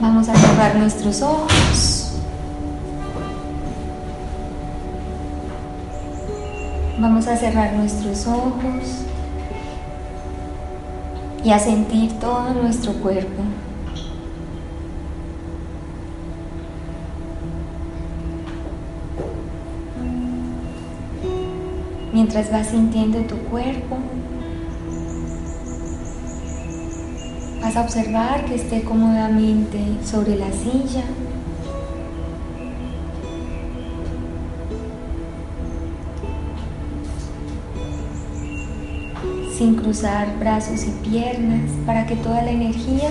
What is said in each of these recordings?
Vamos a cerrar nuestros ojos. Vamos a cerrar nuestros ojos y a sentir todo nuestro cuerpo. Mientras vas sintiendo tu cuerpo, vas a observar que esté cómodamente sobre la silla. sin cruzar brazos y piernas para que toda la energía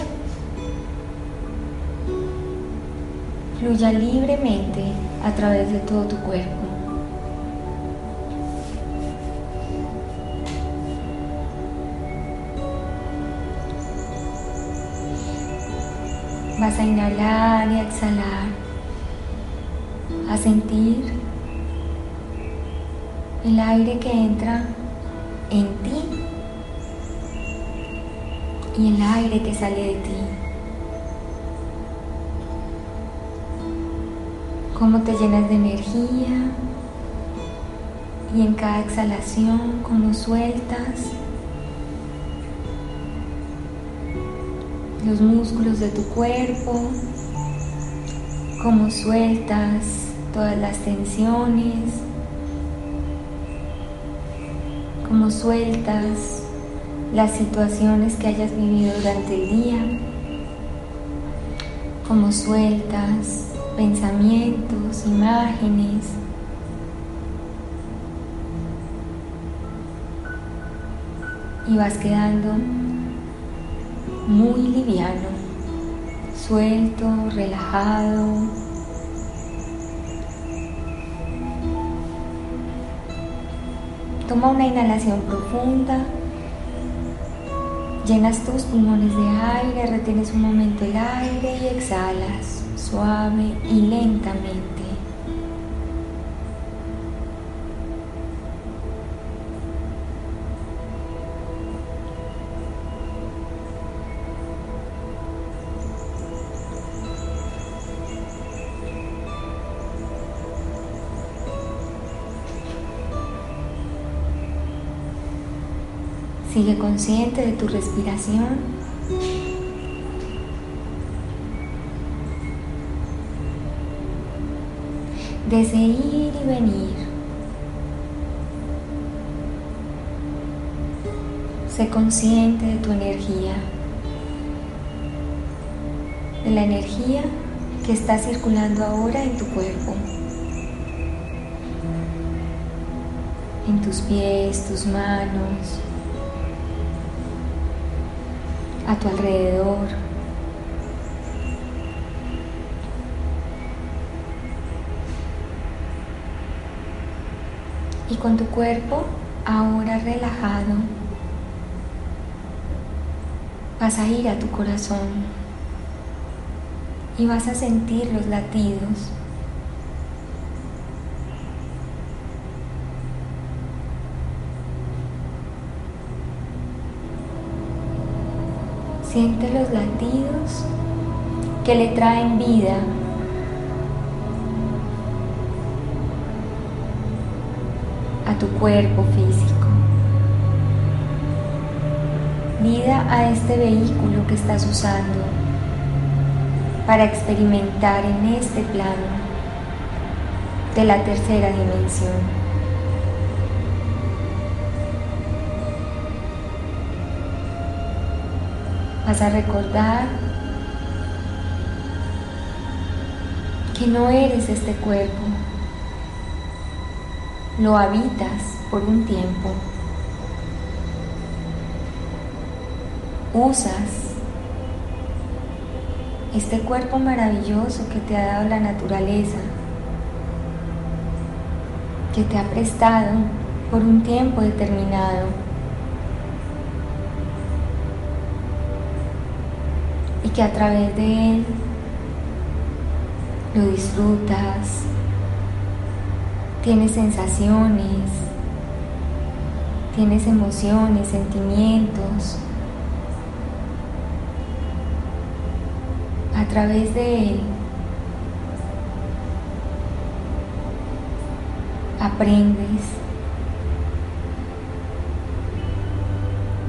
fluya libremente a través de todo tu cuerpo. A inhalar y a exhalar, a sentir el aire que entra en ti y el aire que sale de ti. Cómo te llenas de energía y en cada exhalación cómo sueltas los músculos de tu cuerpo, cómo sueltas todas las tensiones, cómo sueltas las situaciones que hayas vivido durante el día, cómo sueltas pensamientos, imágenes. Y vas quedando muy liviano, suelto, relajado. Toma una inhalación profunda, llenas tus pulmones de aire, retienes un momento el aire y exhalas suave y lentamente. Sigue consciente de tu respiración. De ir y venir. Sé consciente de tu energía. De la energía que está circulando ahora en tu cuerpo. En tus pies, tus manos, a tu alrededor. Y con tu cuerpo ahora relajado, vas a ir a tu corazón y vas a sentir los latidos. Siente los latidos que le traen vida. a tu cuerpo físico. Vida a este vehículo que estás usando para experimentar en este plano de la tercera dimensión. Vas a recordar que no eres este cuerpo, lo habitas por un tiempo. Usas este cuerpo maravilloso que te ha dado la naturaleza, que te ha prestado por un tiempo determinado. Que a través de él lo disfrutas, tienes sensaciones, tienes emociones, sentimientos. a través de él aprendes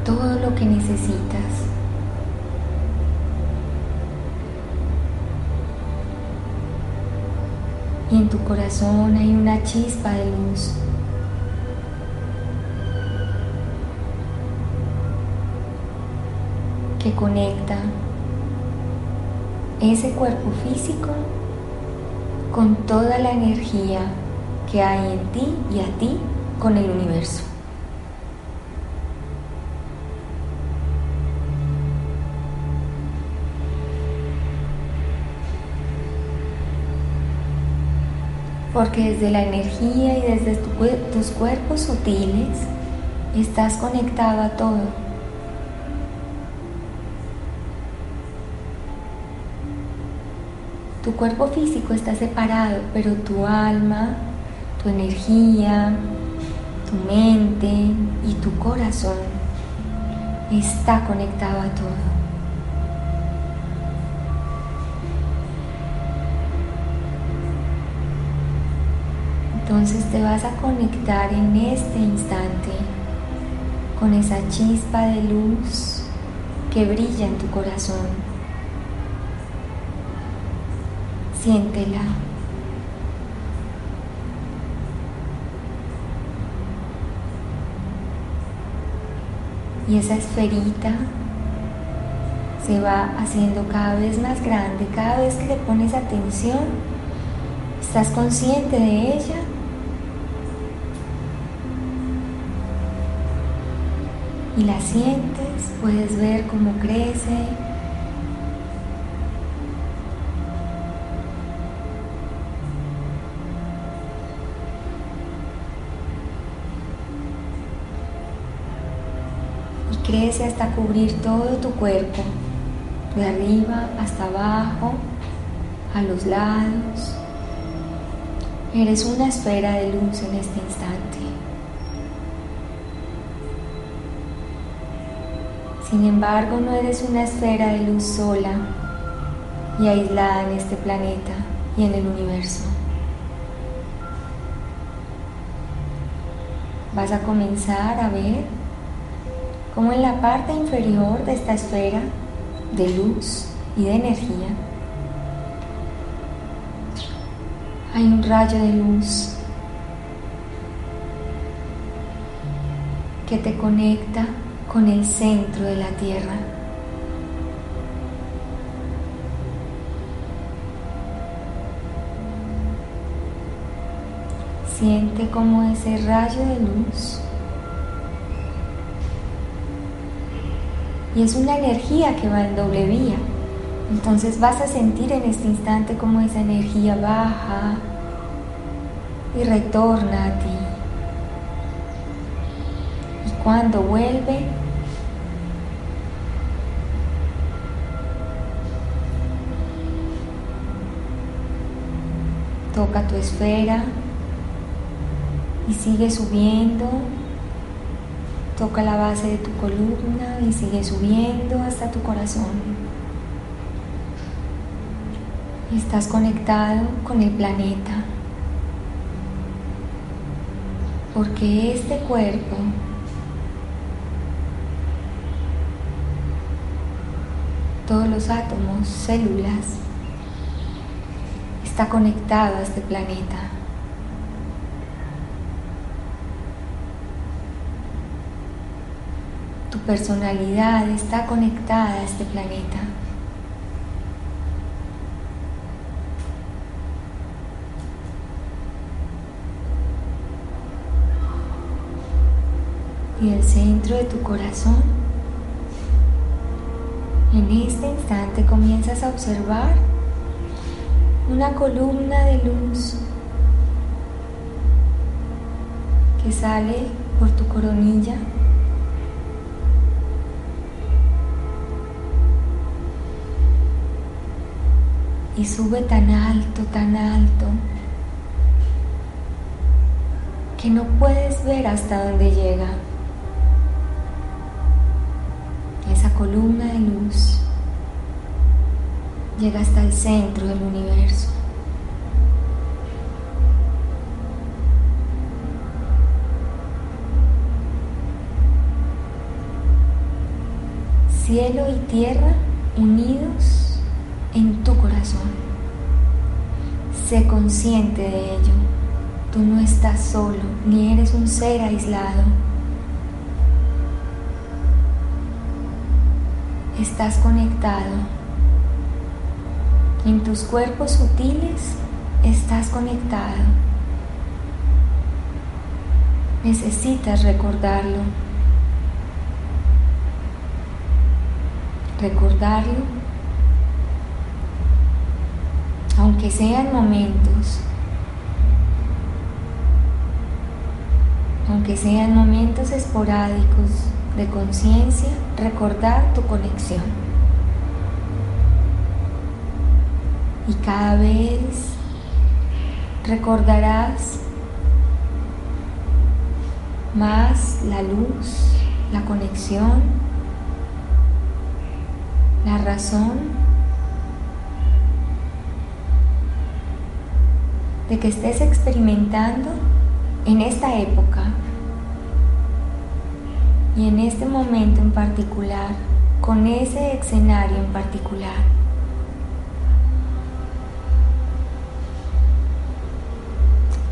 todo lo que necesitas. Y en tu corazón hay una chispa de luz. que conecta ese cuerpo físico con toda la energía que hay en ti y a ti con el universo. Porque desde la energía y desde tus cuerpos sutiles estás conectado a todo. Tu cuerpo físico está separado, pero tu alma, tu energía, tu mente y tu corazón está conectado a todo. Entonces te vas a conectar en este instante con esa chispa de luz que brilla en tu corazón. Siéntela. Y esa esferita se va haciendo cada vez más grande, cada vez que le pones atención, estás consciente de ella. Y la sientes, puedes ver cómo crece, crece hasta cubrir todo tu cuerpo, de arriba hasta abajo, a los lados. Eres una esfera de luz en este instante. Sin embargo, no eres una esfera de luz sola y aislada en este planeta y en el universo. Vas a comenzar a ver como en la parte inferior de esta esfera de luz y de energía hay un rayo de luz que te conecta con el centro de la Tierra. Siente como ese rayo de luz y es una energía que va en doble vía. Entonces vas a sentir en este instante cómo esa energía baja y retorna a ti. Cuando vuelve, toca tu esfera y sigue subiendo Toca la base de tu columna y sigue subiendo hasta tu corazón. Estás conectado con el planeta. Porque este cuerpo todos los átomos, células, está conectado a este planeta. personalidad está conectada a este planeta. Y el centro de tu corazón, en este instante comienzas a observar una columna de luz que sale por tu coronilla. Y sube tan alto, tan alto, que no puedes ver hasta dónde llega columna de luz. llega hasta el centro del universo. Cielo y tierra unidos en tu corazón. Sé consciente de ello. Tú no estás solo, ni eres un ser aislado. Estás conectado. En tus cuerpos sutiles estás conectado. Necesitas recordarlo. Recordarlo, aunque sean momentos, aunque sean momentos esporádicos de conciencia, recordar tu conexión. Y cada vez recordarás más la luz, la conexión, la razón de que estés experimentando en esta época y en este momento en particular, con ese escenario en particular.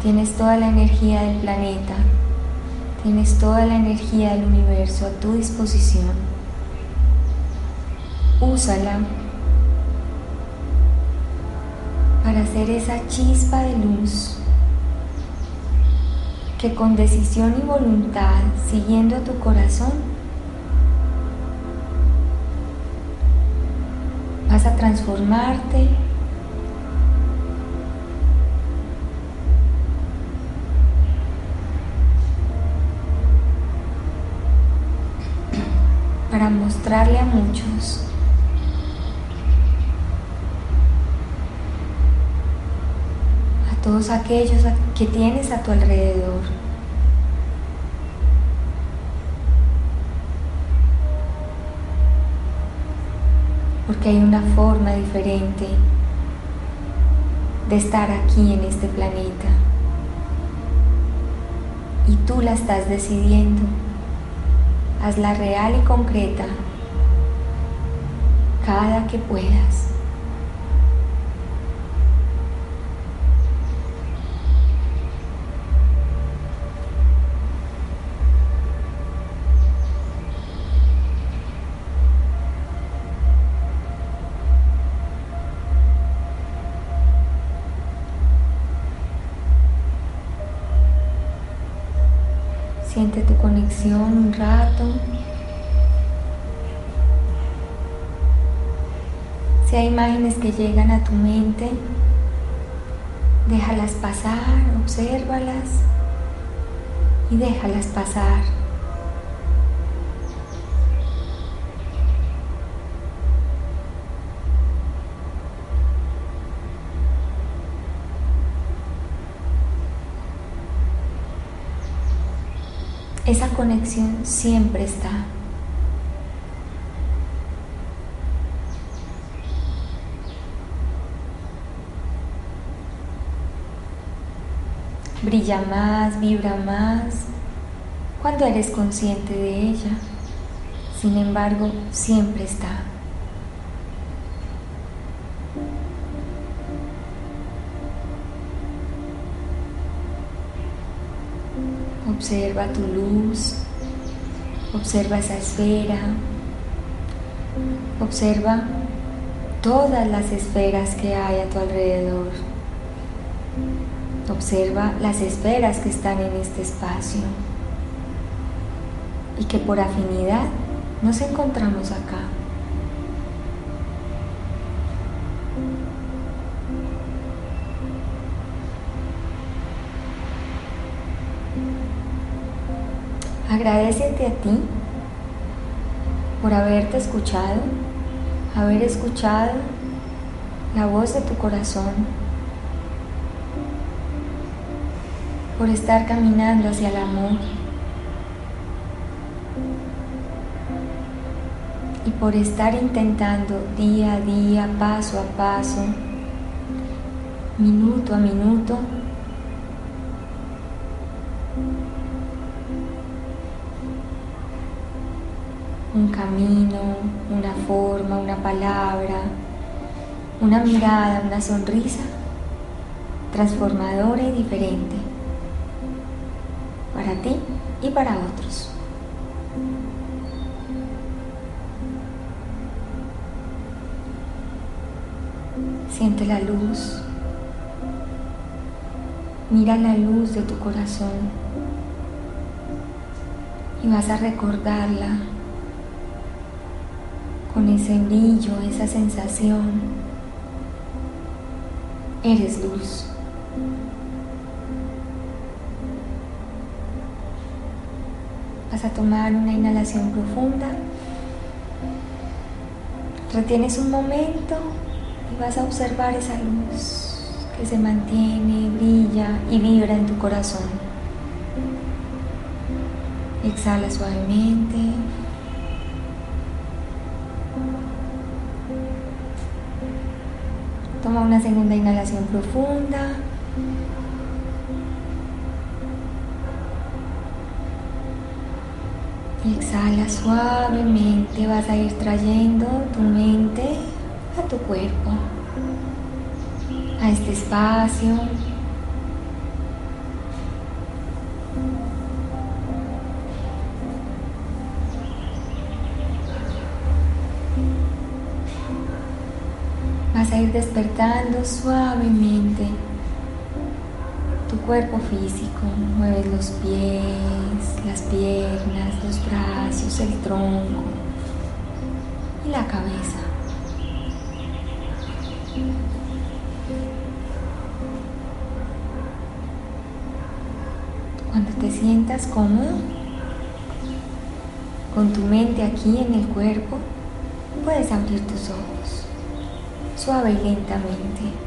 Tienes toda la energía del planeta, tienes toda la energía del universo a tu disposición. Úsala para hacer esa chispa de luz que con decisión y voluntad, siguiendo a tu corazón, vas a transformarte para mostrarle a muchos todos aquellos que tienes a tu alrededor. Porque hay una forma diferente de estar aquí en este planeta. Y tú la estás decidiendo. Hazla real y concreta cada que puedas. Siente tu conexión un rato. Si hay imágenes que llegan a tu mente, déjalas pasar, obsérvalas y déjalas pasar. Esa conexión siempre está. Brilla más, vibra más cuando eres consciente de ella. Sin embargo, siempre está. Observa tu luz, observa esa esfera, observa todas las esferas que hay a tu alrededor. Observa las esferas que están en este espacio y que por afinidad nos encontramos acá. Agradecete a ti por haberte escuchado, haber escuchado la voz de tu corazón, por estar caminando hacia el amor. y por estar intentando día a día, paso a paso, minuto a minuto, un camino, una forma, una palabra, una mirada, una sonrisa transformadora y diferente para ti y para otros. Siente la luz. Mira la luz de tu corazón y vas a recordarla con ese brillo, esa sensación. Eres luz. Vas a tomar una inhalación profunda. Retienes un momento y vas a observar esa luz que se mantiene, brilla y vibra en tu corazón. Exhala suavemente. Toma una segunda inhalación profunda. Exhala suavemente. Vas a ir trayendo tu mente a tu cuerpo, a este espacio. Vas a ir despertando suavemente tu cuerpo físico. Mueves los pies, las piernas, los brazos, el tronco y la cabeza. Cuando te sientas cómodo, con tu mente aquí en el cuerpo, puedes abrir tus ojos, suave y lentamente.